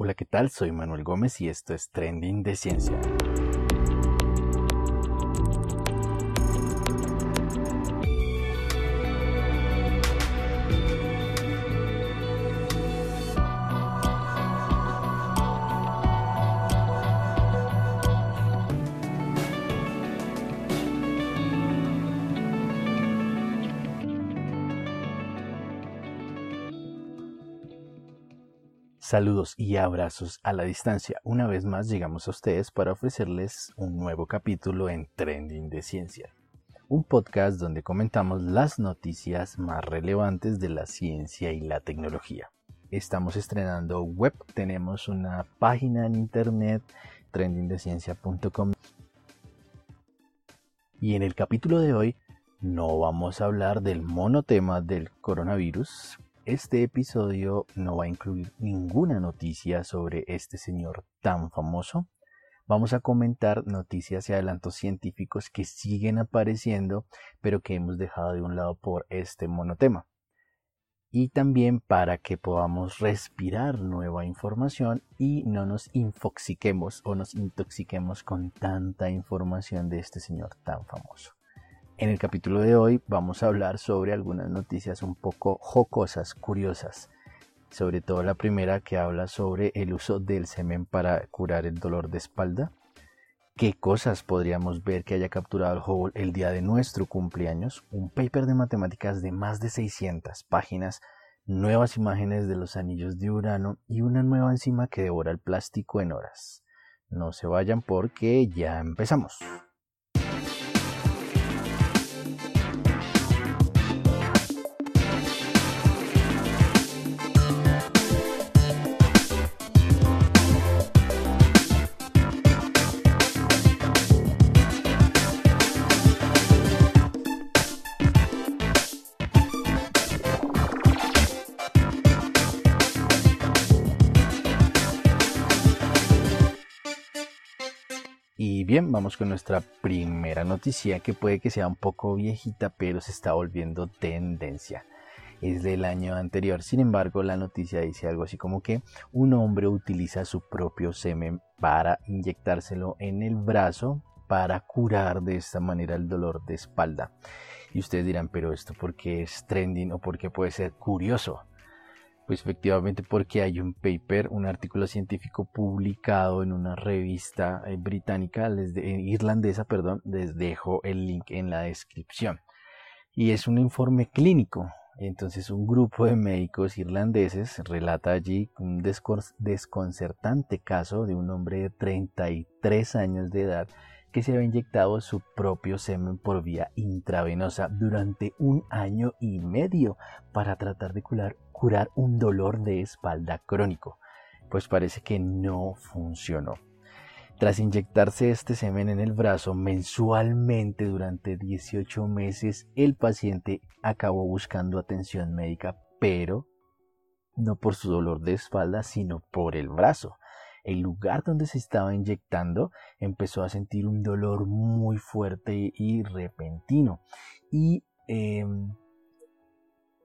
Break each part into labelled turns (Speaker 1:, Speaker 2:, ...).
Speaker 1: Hola, ¿qué tal? Soy Manuel Gómez y esto es Trending de Ciencia. Saludos y abrazos a la distancia. Una vez más llegamos a ustedes para ofrecerles un nuevo capítulo en Trending de Ciencia, un podcast donde comentamos las noticias más relevantes de la ciencia y la tecnología. Estamos estrenando web, tenemos una página en internet, trendingdeciencia.com. Y en el capítulo de hoy no vamos a hablar del monotema del coronavirus, este episodio no va a incluir ninguna noticia sobre este señor tan famoso. Vamos a comentar noticias y adelantos científicos que siguen apareciendo, pero que hemos dejado de un lado por este monotema. Y también para que podamos respirar nueva información y no nos infoxiquemos o nos intoxiquemos con tanta información de este señor tan famoso. En el capítulo de hoy vamos a hablar sobre algunas noticias un poco jocosas, curiosas. Sobre todo la primera que habla sobre el uso del semen para curar el dolor de espalda. ¿Qué cosas podríamos ver que haya capturado el Hubble el día de nuestro cumpleaños? Un paper de matemáticas de más de 600 páginas, nuevas imágenes de los anillos de Urano y una nueva enzima que devora el plástico en horas. No se vayan porque ya empezamos. Bien, vamos con nuestra primera noticia que puede que sea un poco viejita, pero se está volviendo tendencia. Es del año anterior. Sin embargo, la noticia dice algo así como que un hombre utiliza su propio semen para inyectárselo en el brazo para curar de esta manera el dolor de espalda. Y ustedes dirán, pero esto porque es trending o porque puede ser curioso. Pues efectivamente porque hay un paper, un artículo científico publicado en una revista eh, británica, eh, irlandesa, perdón, les dejo el link en la descripción. Y es un informe clínico. Entonces un grupo de médicos irlandeses relata allí un desconcertante caso de un hombre de 33 años de edad que se había inyectado su propio semen por vía intravenosa durante un año y medio para tratar de curar, curar un dolor de espalda crónico. Pues parece que no funcionó. Tras inyectarse este semen en el brazo mensualmente durante 18 meses, el paciente acabó buscando atención médica, pero no por su dolor de espalda, sino por el brazo el lugar donde se estaba inyectando empezó a sentir un dolor muy fuerte y repentino. ¿Y em,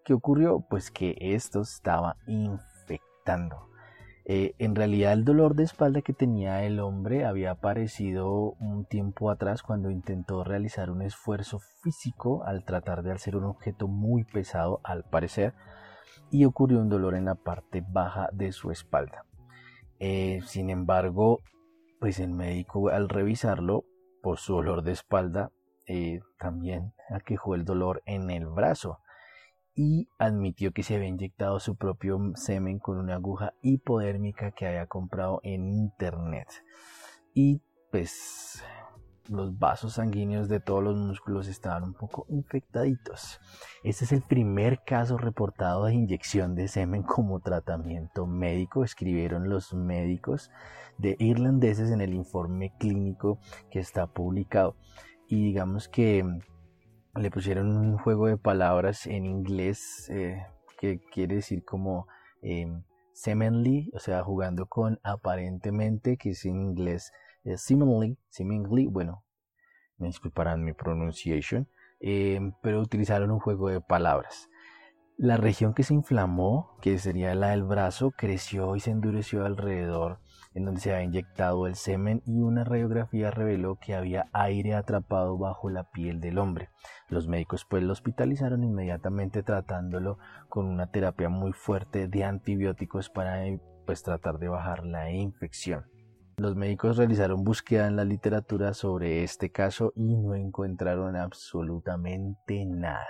Speaker 1: qué ocurrió? Pues que esto estaba infectando. Eh, en realidad el dolor de espalda que tenía el hombre había aparecido un tiempo atrás cuando intentó realizar un esfuerzo físico al tratar de hacer un objeto muy pesado al parecer y ocurrió un dolor en la parte baja de su espalda. Eh, sin embargo, pues el médico al revisarlo por su dolor de espalda eh, también aquejó el dolor en el brazo y admitió que se había inyectado su propio semen con una aguja hipodérmica que había comprado en internet. Y pues los vasos sanguíneos de todos los músculos estaban un poco infectaditos. Este es el primer caso reportado de inyección de semen como tratamiento médico, escribieron los médicos de irlandeses en el informe clínico que está publicado. Y digamos que mm, le pusieron un juego de palabras en inglés eh, que quiere decir como em, semenly, o sea, jugando con aparentemente, que es en inglés eh, seemingly, bueno, me disculparán mi pronunciación, eh, pero utilizaron un juego de palabras. La región que se inflamó, que sería la del brazo, creció y se endureció alrededor en donde se había inyectado el semen y una radiografía reveló que había aire atrapado bajo la piel del hombre. Los médicos pues lo hospitalizaron inmediatamente tratándolo con una terapia muy fuerte de antibióticos para pues tratar de bajar la infección. Los médicos realizaron búsqueda en la literatura sobre este caso y no encontraron absolutamente nada.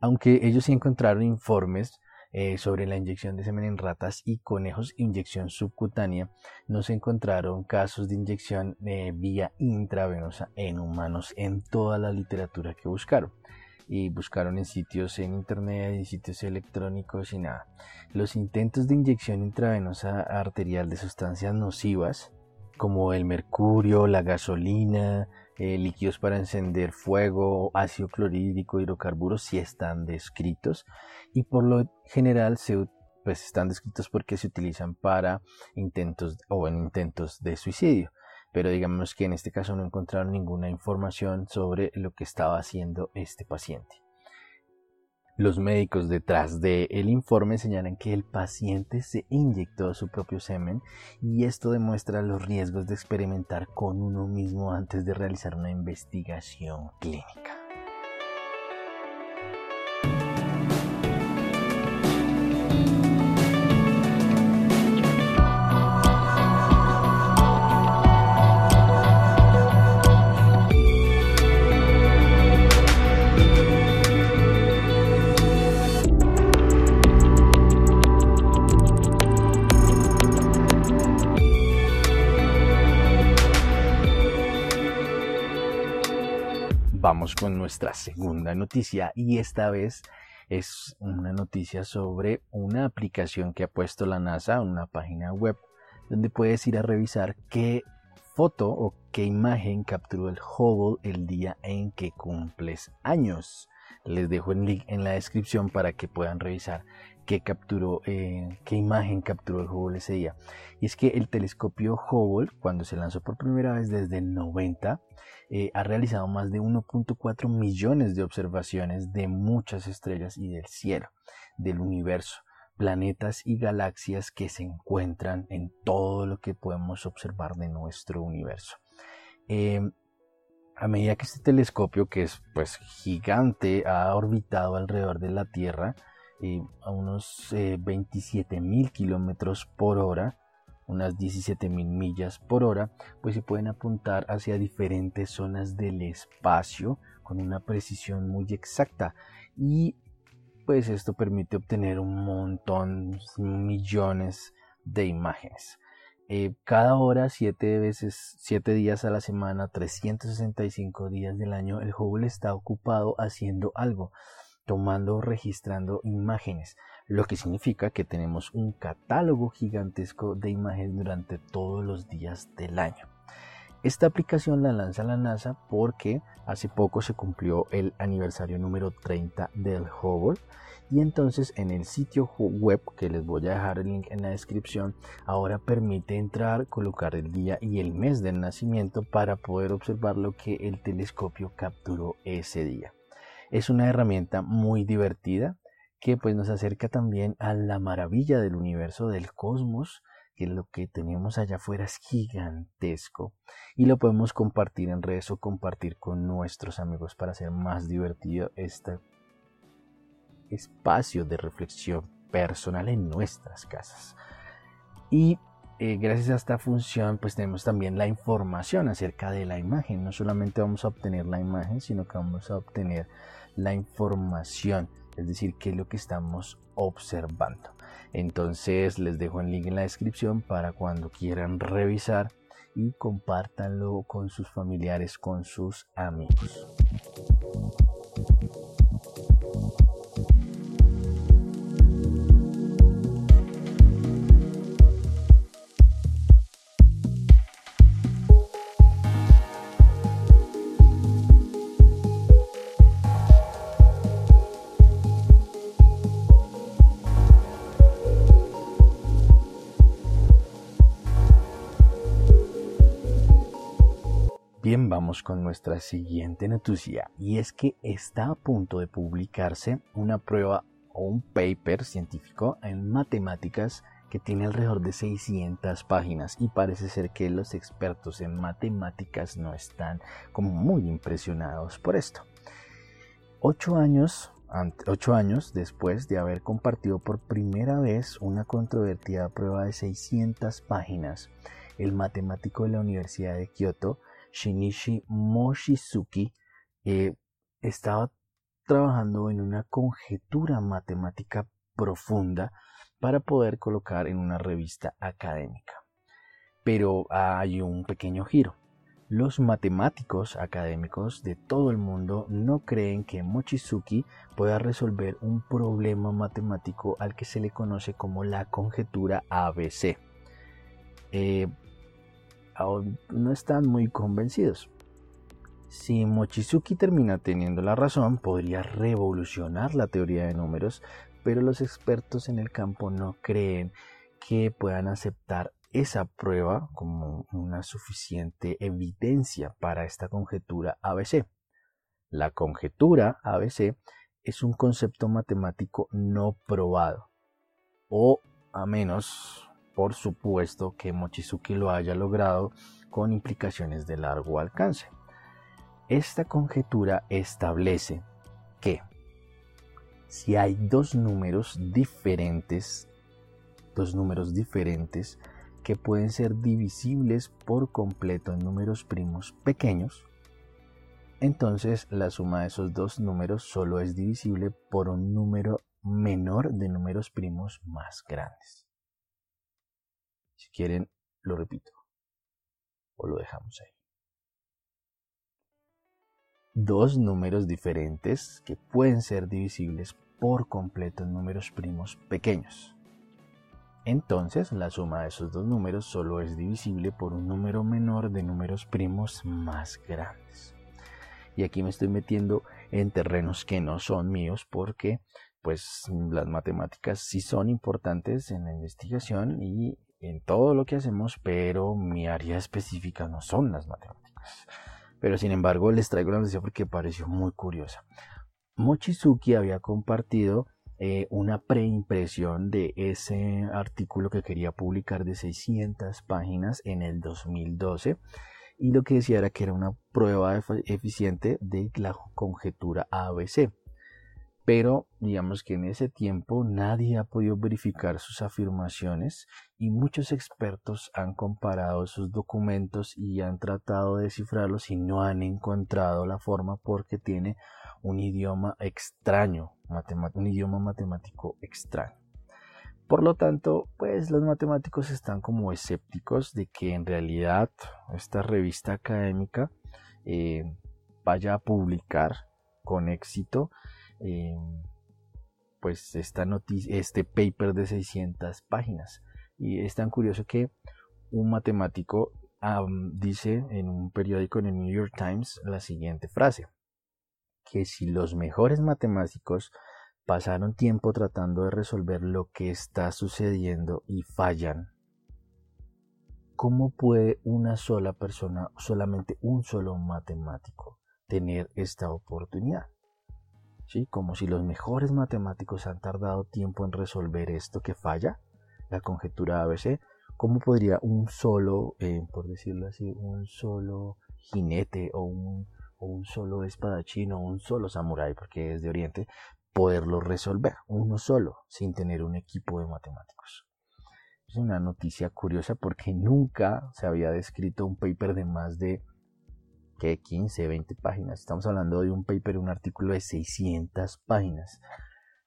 Speaker 1: Aunque ellos sí encontraron informes eh, sobre la inyección de semen en ratas y conejos, inyección subcutánea, no se encontraron casos de inyección eh, vía intravenosa en humanos en toda la literatura que buscaron. Y buscaron en sitios en internet y sitios electrónicos y nada. Los intentos de inyección intravenosa arterial de sustancias nocivas como el mercurio, la gasolina, eh, líquidos para encender fuego, ácido clorhídrico, hidrocarburos, sí están descritos y por lo general se, pues, están descritos porque se utilizan para intentos o en intentos de suicidio. Pero digamos que en este caso no encontraron ninguna información sobre lo que estaba haciendo este paciente. Los médicos detrás del informe señalan que el paciente se inyectó su propio semen y esto demuestra los riesgos de experimentar con uno mismo antes de realizar una investigación clínica. Con nuestra segunda noticia y esta vez es una noticia sobre una aplicación que ha puesto la NASA, una página web donde puedes ir a revisar qué foto o qué imagen capturó el Hubble el día en que cumples años. Les dejo el link en la descripción para que puedan revisar qué capturó, eh, qué imagen capturó el Hubble ese día. Y es que el telescopio Hubble, cuando se lanzó por primera vez desde el 90, eh, ha realizado más de 1.4 millones de observaciones de muchas estrellas y del cielo, del universo, planetas y galaxias que se encuentran en todo lo que podemos observar de nuestro universo. Em, a medida que este telescopio, que es pues gigante, ha orbitado alrededor de la Tierra eh, a unos 27 eh, mil kilómetros por hora, unas 17 mil millas por hora, pues se pueden apuntar hacia diferentes zonas del espacio con una precisión muy exacta y pues esto permite obtener un montón, millones de imágenes. Eh, cada hora, siete veces, siete días a la semana, 365 días del año, el Hubble está ocupado haciendo algo, tomando registrando imágenes, lo que significa que tenemos un catálogo gigantesco de imágenes durante todos los días del año. Esta aplicación la lanza la NASA porque hace poco se cumplió el aniversario número 30 del Hubble y entonces en el sitio web que les voy a dejar el link en la descripción ahora permite entrar, colocar el día y el mes del nacimiento para poder observar lo que el telescopio capturó ese día. Es una herramienta muy divertida que pues nos acerca también a la maravilla del universo del cosmos que lo que tenemos allá afuera es gigantesco y lo podemos compartir en redes o compartir con nuestros amigos para hacer más divertido este espacio de reflexión personal en nuestras casas. Y eh, gracias a esta función pues tenemos también la información acerca de la imagen. No solamente vamos a obtener la imagen, sino que vamos a obtener la información, es decir, qué es lo que estamos observando. Entonces les dejo el link en la descripción para cuando quieran revisar y compártanlo con sus familiares, con sus amigos. Con nuestra siguiente noticia y es que está a punto de publicarse una prueba o un paper científico en matemáticas que tiene alrededor de 600 páginas y parece ser que los expertos en matemáticas no están como muy impresionados por esto. Ocho años, ocho años después de haber compartido por primera vez una controvertida prueba de 600 páginas, el matemático de la Universidad de Kioto, Shinichi Mochizuki, eh, estaba trabajando en una conjetura matemática profunda para poder colocar en una revista académica. Pero hay un pequeño giro. Los matemáticos académicos de todo el mundo no creen que Mochizuki pueda resolver un problema matemático al que se le conoce como la conjetura ABC. Eh, no están muy convencidos. Si Mochizuki termina teniendo la razón, podría revolucionar la teoría de números, pero los expertos en el campo no creen que puedan aceptar esa prueba como una suficiente evidencia para esta conjetura ABC. La conjetura ABC es un concepto matemático no probado, o a menos, por supuesto, que Mochizuki lo haya logrado con implicaciones de largo alcance. Esta conjetura establece que si hay dos números diferentes, dos números diferentes que pueden ser divisibles por completo en números primos pequeños, entonces la suma de esos dos números solo es divisible por un número menor de números primos más grandes. Si quieren, lo repito o lo dejamos ahí dos números diferentes que pueden ser divisibles por completo en números primos pequeños. Entonces la suma de esos dos números solo es divisible por un número menor de números primos más grandes. Y aquí me estoy metiendo en terrenos que no son míos porque pues las matemáticas sí son importantes en la investigación y en todo lo que hacemos, pero mi área específica no son las matemáticas. Pero sin embargo les traigo la noticia porque pareció muy curiosa. Mochizuki había compartido eh, una preimpresión de ese artículo que quería publicar de 600 páginas en el 2012 y lo que decía era que era una prueba eficiente de la conjetura ABC pero digamos que en ese tiempo nadie ha podido verificar sus afirmaciones y muchos expertos han comparado sus documentos y han tratado de descifrarlos y no han encontrado la forma porque tiene un idioma extraño, un idioma matemático extraño. Por lo tanto, pues los matemáticos están como escépticos de que en realidad esta revista académica eh, vaya a publicar con éxito Em, pues esta noticia, este paper de 600 páginas. Y es tan curioso que un matemático dice en un periódico en el New York Times la siguiente frase, que si los mejores matemáticos pasaron tiempo tratando de resolver lo que está sucediendo y fallan, ¿cómo puede una sola persona, solamente un solo matemático, tener esta oportunidad? Como si los mejores matemáticos han tardado tiempo en resolver esto que falla, la conjetura ABC, ¿cómo podría un solo, eh, por decirlo así, un solo jinete o un, o un solo espadachín o un solo samurái, porque es de Oriente, poderlo resolver, uno solo, sin tener un equipo de matemáticos? Es una noticia curiosa porque nunca se había descrito un paper de más de que 15, 20 páginas. Estamos hablando de un paper, un artículo de 600 páginas.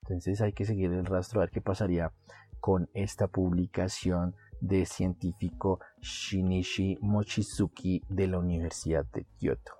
Speaker 1: Entonces hay que seguir el rastro a ver qué pasaría con esta publicación de científico Shinichi Mochizuki de la Universidad de Kyoto.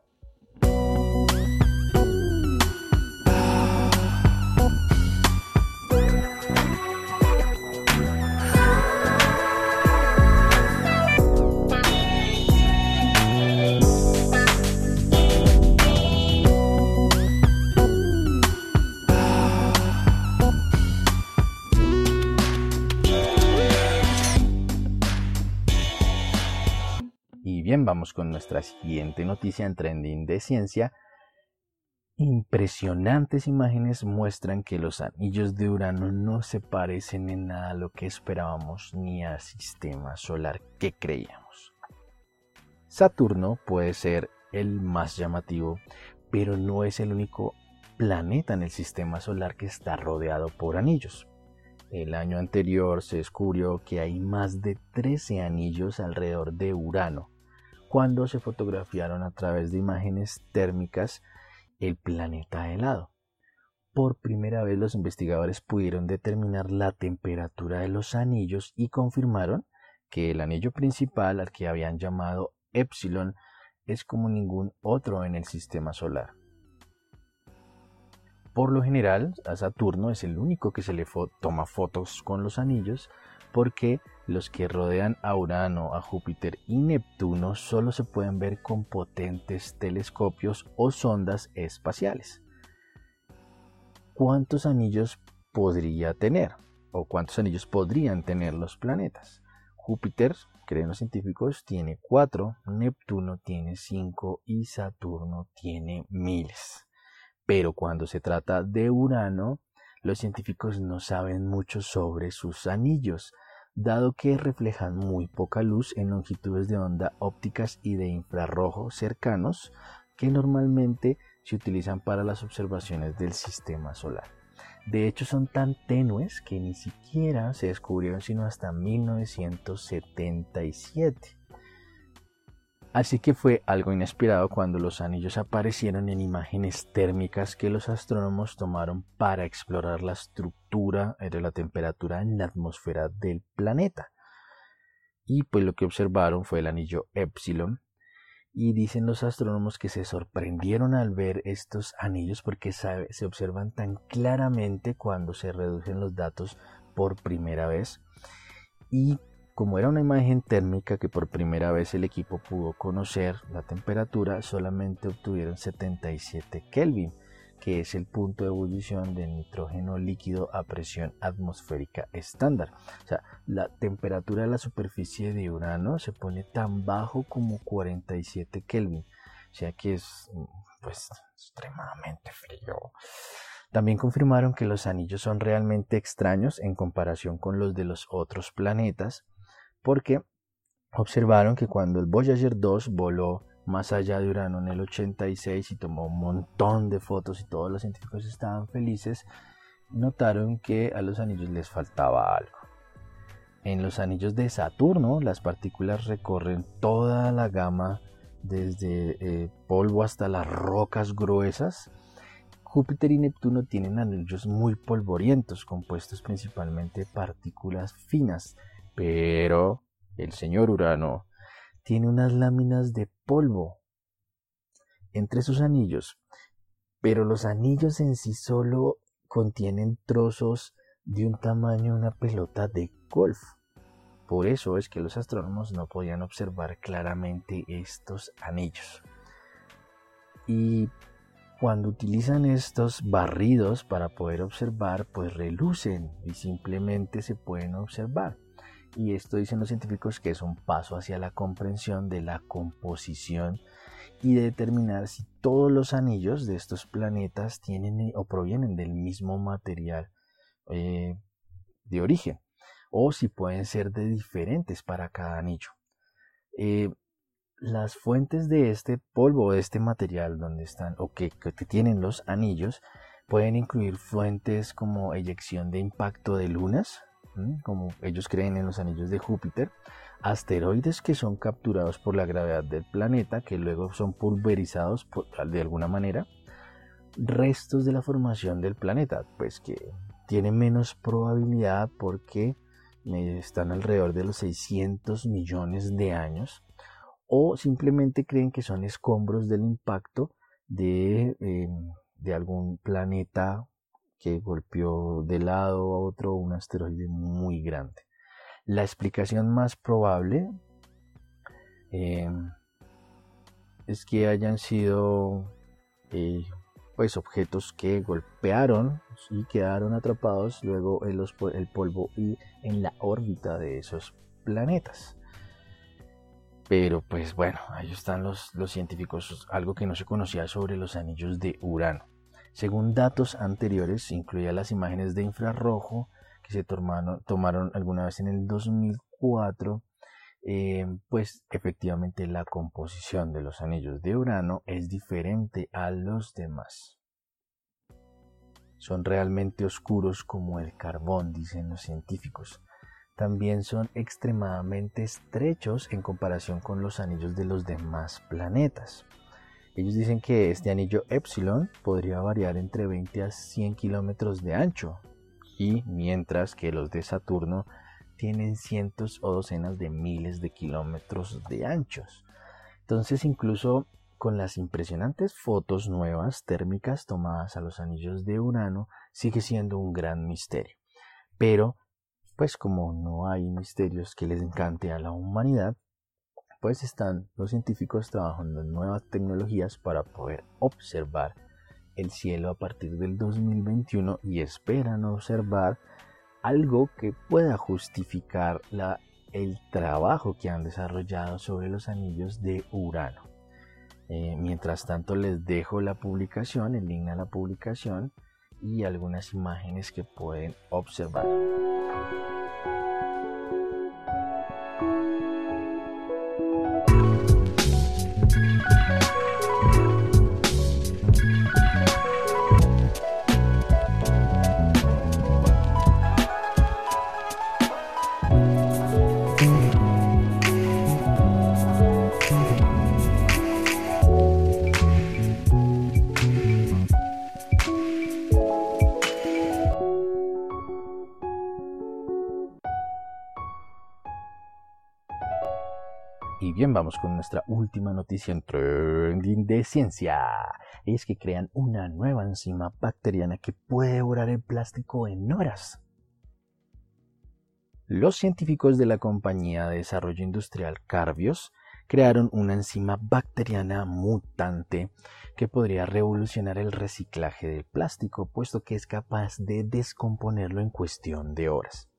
Speaker 1: Con nuestra siguiente noticia en trending de ciencia. Impresionantes imágenes muestran que los anillos de Urano no se parecen en nada a lo que esperábamos ni al sistema solar que creíamos. Saturno puede ser el más llamativo, pero no es el único planeta en el sistema solar que está rodeado por anillos. El año anterior se descubrió que hay más de 13 anillos alrededor de Urano, cuando se fotografiaron a través de imágenes térmicas el planeta helado. Por primera vez los investigadores pudieron determinar la temperatura de los anillos y confirmaron que el anillo principal al que habían llamado Epsilon es como ningún otro en el sistema solar. Por lo general, a Saturno es el único que se le toma fotos con los anillos porque los que rodean a Urano, a Júpiter y Neptuno solo se pueden ver con potentes telescopios o sondas espaciales. ¿Cuántos anillos podría tener? ¿O cuántos anillos podrían tener los planetas? Júpiter, creen los científicos, tiene cuatro, Neptuno tiene cinco y Saturno tiene miles. Pero cuando se trata de Urano, los científicos no saben mucho sobre sus anillos, dado que reflejan muy poca luz en longitudes de onda ópticas y de infrarrojo cercanos que normalmente se utilizan para las observaciones del sistema solar. De hecho, son tan tenues que ni siquiera se descubrieron sino hasta 1977. Así que fue algo inesperado cuando los anillos aparecieron en imágenes térmicas que los astrónomos tomaron para explorar la estructura de la temperatura en la atmósfera del planeta. Y pues lo que observaron fue el anillo Epsilon. Y dicen los astrónomos que se sorprendieron al ver estos anillos porque se observan tan claramente cuando se reducen los datos por primera vez. Y como era una imagen térmica que por primera vez el equipo pudo conocer la temperatura, solamente obtuvieron 77 Kelvin, que es el punto de ebullición del nitrógeno líquido a presión atmosférica estándar. O sea, la temperatura de la superficie de Urano se pone tan bajo como 47 Kelvin. O sea que es pues extremadamente frío. También confirmaron que los anillos son realmente extraños en comparación con los de los otros planetas porque observaron que cuando el Voyager 2 voló más allá de Urano en el 86 y tomó un montón de fotos y todos los científicos estaban felices, notaron que a los anillos les faltaba algo. En los anillos de Saturno las partículas recorren toda la gama desde eh, polvo hasta las rocas gruesas. Júpiter y Neptuno tienen anillos muy polvorientos, compuestos principalmente de partículas finas, pero el señor Urano tiene unas láminas de polvo entre sus anillos, pero los anillos en sí solo contienen trozos de un tamaño una pelota de golf. Por eso es que los astrónomos no podían observar claramente estos anillos. Y cuando utilizan estos barridos para poder observar, pues relucen y simplemente se pueden observar y esto dicen los científicos que es un paso hacia la comprensión de la composición y de determinar si todos los anillos de estos planetas tienen eh, o provienen del mismo material eh, de origen o si pueden ser de diferentes para cada anillo. Eh, las fuentes de este polvo, de este material donde están o que tienen los anillos, pueden incluir fuentes como eyección de impacto de lunas, como ellos creen en los anillos de Júpiter, asteroides que son capturados por la gravedad del planeta, que luego son pulverizados de alguna manera, restos de la formación del planeta, pues que tienen menos probabilidad porque eh, están alrededor de los 600 millones de años, o simplemente creen que son escombros del impacto de, de algún planeta que golpeó de lado a otro un asteroide muy grande. La explicación más probable em, es que hayan sido eh, pues objetos que golpearon y quedaron atrapados luego en el polvo y en la órbita de esos planetas. Pero pues bueno, ahí están los científicos, algo que no se conocía sobre los anillos de Urano. Según datos anteriores, incluía las imágenes de infrarrojo que se tomaron, alguna vez en el 2004, eh, pues efectivamente la composición de los anillos de Urano es diferente a los demás. Son realmente oscuros como el carbón, dicen los científicos. También son extremadamente estrechos en comparación con los anillos de los demás planetas. Ellos dicen que este anillo Epsilon podría variar entre 20 a 100 kilómetros de ancho, y mientras que los de Saturno tienen cientos o docenas de miles de kilómetros de anchos. Entonces, incluso con las impresionantes fotos nuevas térmicas tomadas a los anillos de Urano, sigue siendo un gran misterio. Pero, pues como no hay misterios que les encante a la humanidad, pues están los científicos trabajando en nuevas tecnologías para poder observar el cielo a partir del 2021 y esperan observar algo que pueda justificar el trabajo que han desarrollado sobre los anillos de Urano. Eh, mientras tanto les dejo la publicación, el link a la publicación y algunas imágenes que pueden observar. Bien, vamos con nuestra última noticia en trending de ciencia. Es que crean una nueva enzima bacteriana que puede devorar el plástico en horas. Los científicos de la compañía de desarrollo industrial Carbios crearon una enzima bacteriana mutante que podría revolucionar el reciclaje del plástico, puesto que es capaz de descomponerlo en cuestión de horas.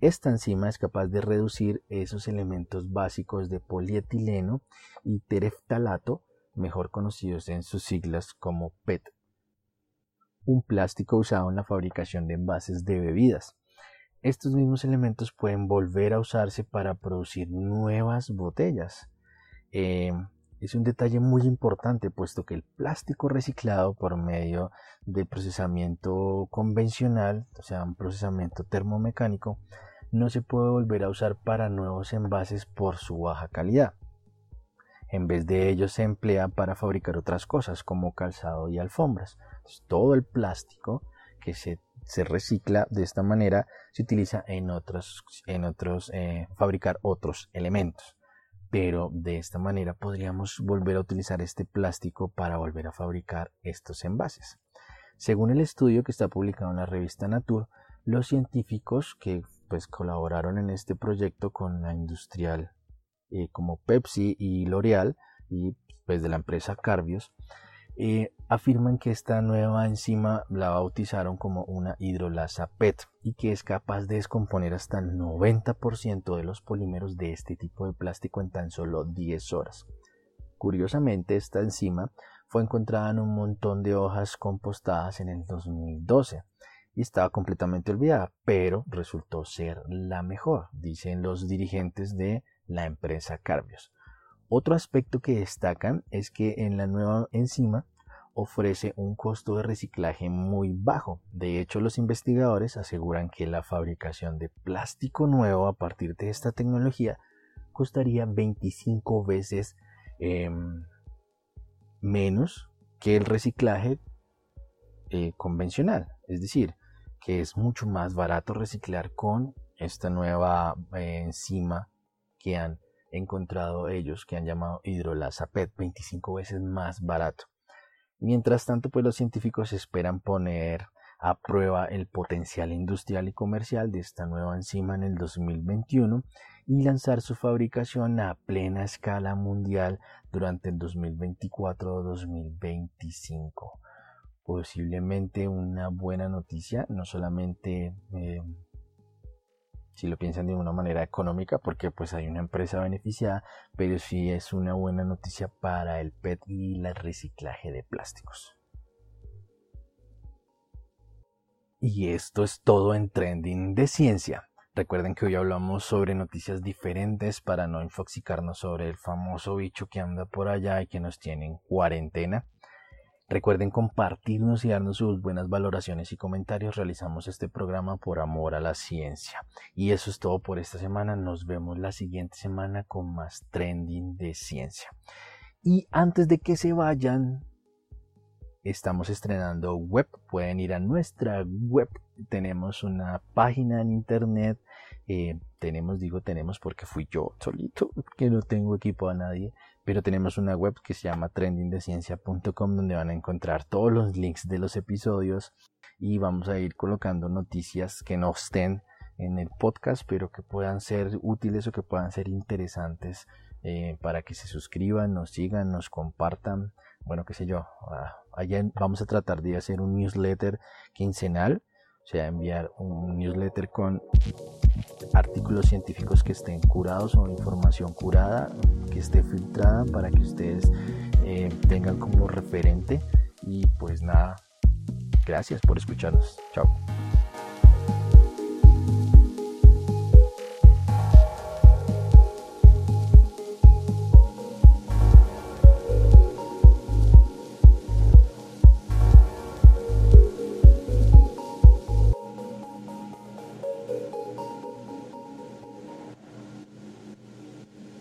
Speaker 1: Esta enzima es capaz de reducir esos elementos básicos de polietileno y tereftalato, mejor conocidos en sus siglas como PET, un plástico usado en la fabricación de envases de bebidas. Estos mismos elementos pueden volver a usarse para producir nuevas botellas. Eh, es un detalle muy importante puesto que el plástico reciclado por medio del procesamiento convencional, o sea, un procesamiento termomecánico, no se puede volver a usar para nuevos envases por su baja calidad. En vez de ello se emplea para fabricar otras cosas como calzado y alfombras. todo el plástico que se, recicla de esta manera se utiliza en otros, en otros eh, fabricar otros elementos. Pero de esta manera podríamos volver a utilizar este plástico para volver a fabricar estos envases. Según el estudio que está publicado en la revista Nature, los científicos que pues colaboraron en este proyecto con la industrial eh, como Pepsi y L'Oreal y pues de la empresa Carbios eh, afirman que esta nueva enzima la bautizaron como una hidrolasa PET y que es capaz de descomponer hasta el 90% de los polímeros de este tipo de plástico en tan solo 10 horas. Curiosamente, esta enzima fue encontrada en un montón de hojas compostadas en el 2012 estaba completamente olvidada, pero resultó ser la mejor, dicen los dirigentes de la empresa Carbios. Otro aspecto que destacan es que en la nueva enzima ofrece un costo de reciclaje muy bajo. De hecho, los investigadores aseguran que la fabricación de plástico nuevo a partir de esta tecnología costaría 25 veces em, menos que el reciclaje eh, convencional. Es decir, que es mucho más barato reciclar con esta nueva eh, enzima que han encontrado ellos, que han llamado hidrolasa PET, 25 veces más barato. Mientras tanto, pues los científicos esperan poner a prueba el potencial industrial y comercial de esta nueva enzima en el 2021 y lanzar su fabricación a plena escala mundial durante el 2024-2025 posiblemente una buena noticia, no solamente eh, si lo piensan de una manera económica, porque pues hay una empresa beneficiada, pero sí es una buena noticia para el PET y el reciclaje de plásticos. Y esto es todo en Trending de Ciencia. Recuerden que hoy hablamos sobre noticias diferentes para no infoxicarnos sobre el famoso bicho que anda por allá y que nos tiene en cuarentena. Recuerden compartirnos y darnos sus buenas valoraciones y comentarios. Realizamos este programa por amor a la ciencia. Y eso es todo por esta semana. Nos vemos la siguiente semana con más trending de ciencia. Y antes de que se vayan, estamos estrenando web. Pueden ir a nuestra web. Tenemos una página en internet. Eh, tenemos, digo tenemos porque fui yo solito, que no tengo equipo a nadie pero tenemos una web que se llama trendingdeciencia.com donde van a encontrar todos los links de los episodios y vamos a ir colocando noticias que no estén en el podcast pero que puedan ser útiles o que puedan ser interesantes eh, para que se suscriban, nos sigan, nos compartan, bueno, qué sé yo, ah, allá vamos a tratar de hacer un newsletter quincenal sea, enviar un newsletter con artículos científicos que estén curados o información curada que esté filtrada para que ustedes eh, tengan como referente. Y pues nada, gracias por escucharnos. Chao.